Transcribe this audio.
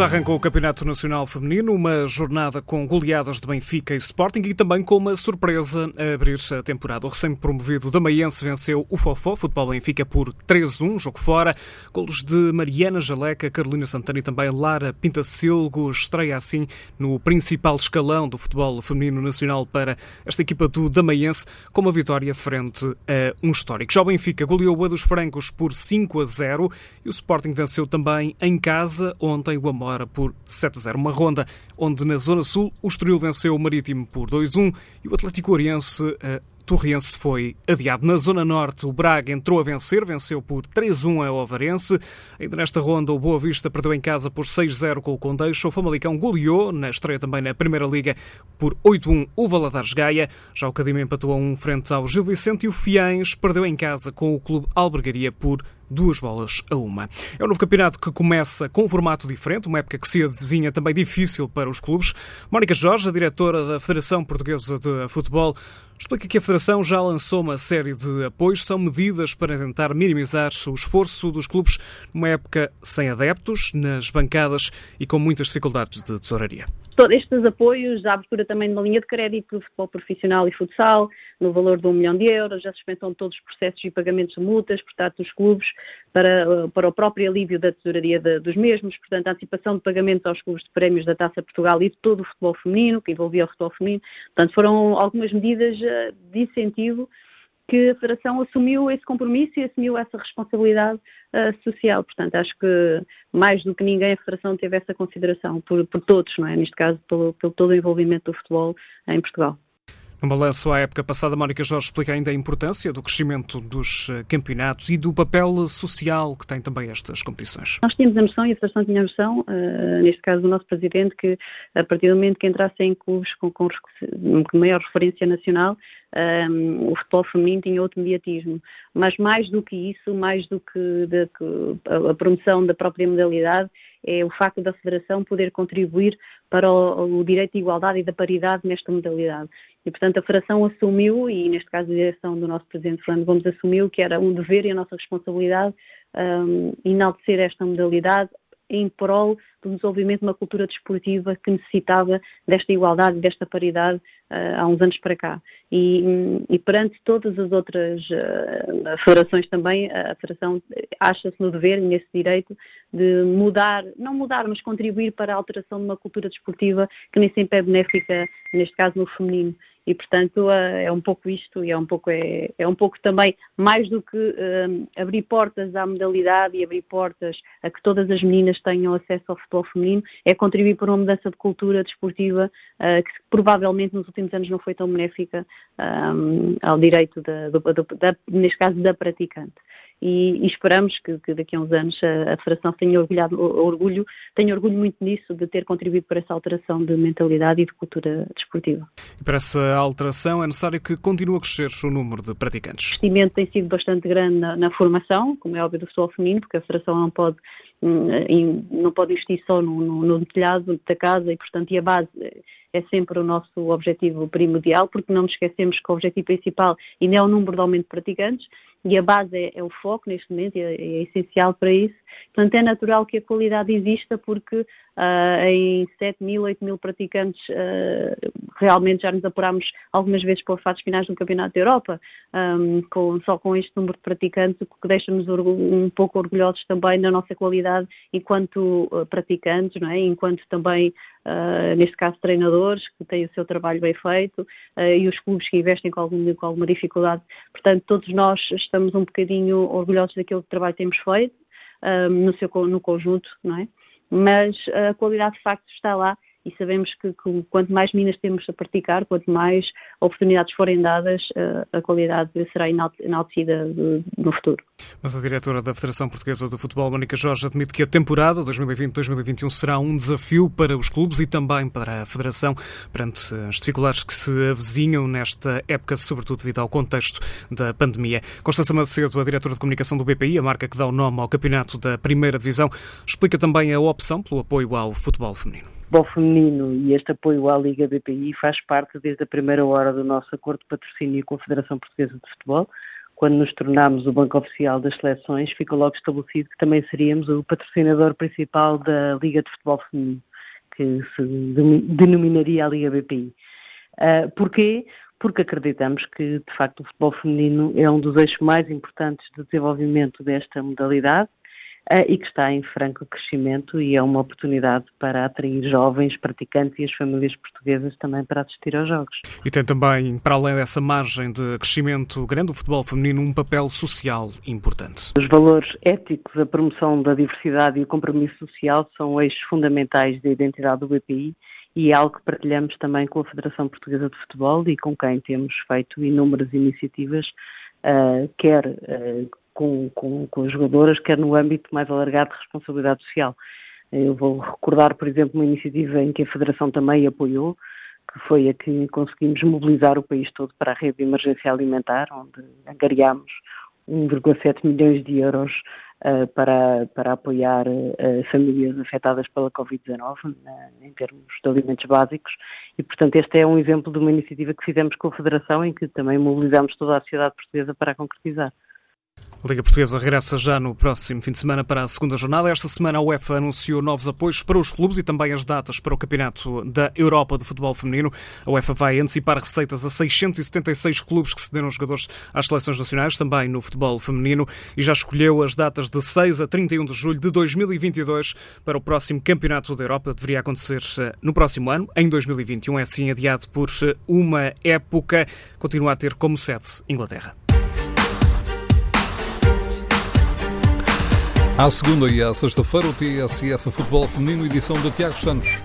Já arrancou o Campeonato Nacional Feminino, uma jornada com goleadas de Benfica e Sporting e também com uma surpresa a abrir a temporada. O recém-promovido Damaiense venceu o Fofó, Futebol Benfica, por 3-1, jogo fora. Golos de Mariana Jaleca, Carolina Santana e também Lara Pintacilgo. Estreia assim no principal escalão do futebol feminino nacional para esta equipa do Damaiense, com uma vitória frente a um histórico. Já o Benfica goleou a dos Francos por 5-0 e o Sporting venceu também em casa ontem o Amora por 7-0. Uma ronda onde na Zona Sul o Estoril venceu o Marítimo por 2-1 e o Atlético Oriense uh, Torrense foi adiado. Na Zona Norte, o Braga entrou a vencer, venceu por 3-1 a Ovarense. Ainda nesta ronda, o Boa Vista perdeu em casa por 6-0 com o Condeixo. O Famalicão goleou, na estreia também na Primeira Liga, por 8-1 o Valadares Gaia. Já o Cadima empatou a 1 frente ao Gil Vicente e o Fiães perdeu em casa com o Clube Albergaria por duas bolas a uma. É um novo campeonato que começa com um formato diferente, uma época que se avizinha também difícil para os clubes. Mónica Jorge, a diretora da Federação Portuguesa de Futebol, explica que a Federação já lançou uma série de apoios, são medidas para tentar minimizar o esforço dos clubes numa época sem adeptos, nas bancadas e com muitas dificuldades de tesouraria. Todos estes apoios, a abertura também de uma linha de crédito do futebol profissional e futsal, no valor de um milhão de euros, a suspensão de todos os processos e pagamentos de multas por parte dos clubes para, para o próprio alívio da tesouraria de, dos mesmos, portanto, a antecipação de pagamentos aos clubes de prémios da Taça Portugal e de todo o futebol feminino, que envolvia o futebol feminino. Portanto, foram algumas medidas de incentivo que a Federação assumiu esse compromisso e assumiu essa responsabilidade uh, social. Portanto, acho que mais do que ninguém a Federação teve essa consideração por, por todos, não é? Neste caso, pelo, pelo todo o envolvimento do futebol em Portugal. No balanço à época passada, Mónica Jorge explica ainda a importância do crescimento dos eh, campeonatos e do papel social que têm também estas competições. Nós tínhamos a noção, e a Federação tinha a noção, uh, neste caso do nosso Presidente, que a partir do momento que entrasse em clubes com, com maior referência nacional, um, o futebol feminino tinha outro mediatismo. Mas mais do que isso, mais do que, de, que a, promoção da própria modalidade, é o facto da Federação poder contribuir para o, o, direito de igualdade e da paridade nesta modalidade. E, portanto, a Federação assumiu, e neste caso a direção do nosso Presidente Fernando Gomes assumiu, que era um dever e a nossa responsabilidade um, enaltecer esta modalidade em prol do desenvolvimento de uma cultura desportiva que necessitava desta igualdade desta paridade uh, há uns anos para cá. E, e perante todas as outras uh, federações também, a Federação acha-se no dever nesse direito de mudar, não mudar, mas contribuir para a alteração de uma cultura desportiva que nem sempre é benéfica, neste caso no feminino. E, portanto, é um pouco isto e é um pouco, é, é um pouco também, mais do que um, abrir portas à modalidade e abrir portas a que todas as meninas tenham acesso ao futebol feminino, é contribuir para uma mudança de cultura desportiva uh, que provavelmente nos últimos anos não foi tão benéfica um, ao direito, da, do, da, neste caso, da praticante e, e esperamos que, que, daqui a uns anos a, a Federação tenha orgulhado, orgulho, tenha orgulho muito nisso de ter contribuído para essa alteração de mentalidade e de cultura desportiva. E para essa alteração é necessário que continue a crescer o número de praticantes. O investimento tem sido bastante grande na, na formação, como é óbvio do futebol feminino, porque a Federação não pode hum, não pode investir só no, no, no telhado da casa e, portanto, e a base é sempre o nosso objetivo primordial, porque não nos esquecemos que o objetivo principal ainda é o número de aumento de praticantes, e a base é, é o foco neste momento, é, é, essencial para isso. Portanto, é natural que a qualidade exista porque uh, em 7 mil, 8 mil praticantes uh, realmente já nos apurámos algumas vezes para os fatos finais do Campeonato da Europa, um, com, só com este número de praticantes, o que deixa-nos um pouco orgulhosos também da nossa qualidade enquanto uh, praticantes, não é? enquanto também Uh, neste caso treinadores que têm o seu trabalho bem feito e os clubes que investem com, algum, com, alguma dificuldade. Portanto, todos nós estamos um bocadinho orgulhosos trabalho que temos feito uh, no, seu, no conjunto, não é? Mas a qualidade de facto está lá e sabemos que, que, quanto mais minas temos a praticar, quanto mais oportunidades forem dadas, eh, a qualidade será enaltecida no futuro. Mas a diretora da Federação Portuguesa de Futebol, Mónica Jorge, admite que a temporada 2020-2021 será um desafio para os clubes e também para a Federação, perante as dificuldades que se avizinham nesta época, sobretudo devido ao contexto da pandemia. Constança Macedo, a diretora de comunicação do BPI, a marca que dá o nome ao campeonato da Primeira Divisão, explica também a opção pelo apoio ao futebol feminino futebol feminino e este apoio à Liga BPI faz parte desde a primeira hora do nosso acordo de patrocínio com a Federação Portuguesa de Futebol, quando nos tornámos o banco oficial das seleções, ficou logo estabelecido que também seríamos o patrocinador principal da Liga de Futebol Feminino, que se denominaria a Liga BPI. Uh, porquê? Porque acreditamos que, de facto, o futebol feminino é um dos eixos mais importantes de desenvolvimento desta modalidade e que está em franco crescimento e é uma oportunidade para atrair jovens praticantes e as famílias portuguesas também para assistir aos jogos. E tem também, para além dessa margem de crescimento grande, o futebol feminino um papel social importante. Os valores éticos, a promoção da diversidade e o compromisso social são eixos fundamentais da identidade do BPI e é algo que partilhamos também com a Federação Portuguesa de Futebol e com quem temos feito inúmeras iniciativas, uh, quer uh, com, com, com as jogadoras, quer no âmbito mais alargado de responsabilidade social. Eu vou recordar, por exemplo, uma iniciativa em que a Federação também apoiou, que foi a que conseguimos mobilizar o país todo para a rede de emergência alimentar, onde angariámos 1,7 milhões de euros uh, para, para apoiar uh, famílias afetadas pela Covid-19, uh, em termos de alimentos básicos. E, portanto, este é um exemplo de uma iniciativa que fizemos com a Federação, em que também mobilizamos toda a sociedade portuguesa para a concretizar. A Liga Portuguesa regressa já no próximo fim de semana para a segunda jornada. Esta semana a UEFA anunciou novos apoios para os clubes e também as datas para o Campeonato da Europa de Futebol Feminino. A UEFA vai antecipar receitas a 676 clubes que cederam jogadores às seleções nacionais, também no futebol feminino, e já escolheu as datas de 6 a 31 de julho de 2022 para o próximo Campeonato da Europa. Deveria acontecer eh, no próximo ano, em 2021, é assim adiado por eh, uma época. Continua a ter como sede Inglaterra. À segunda e à sexta-feira, o TSF Futebol Feminino, edição de Tiago Santos.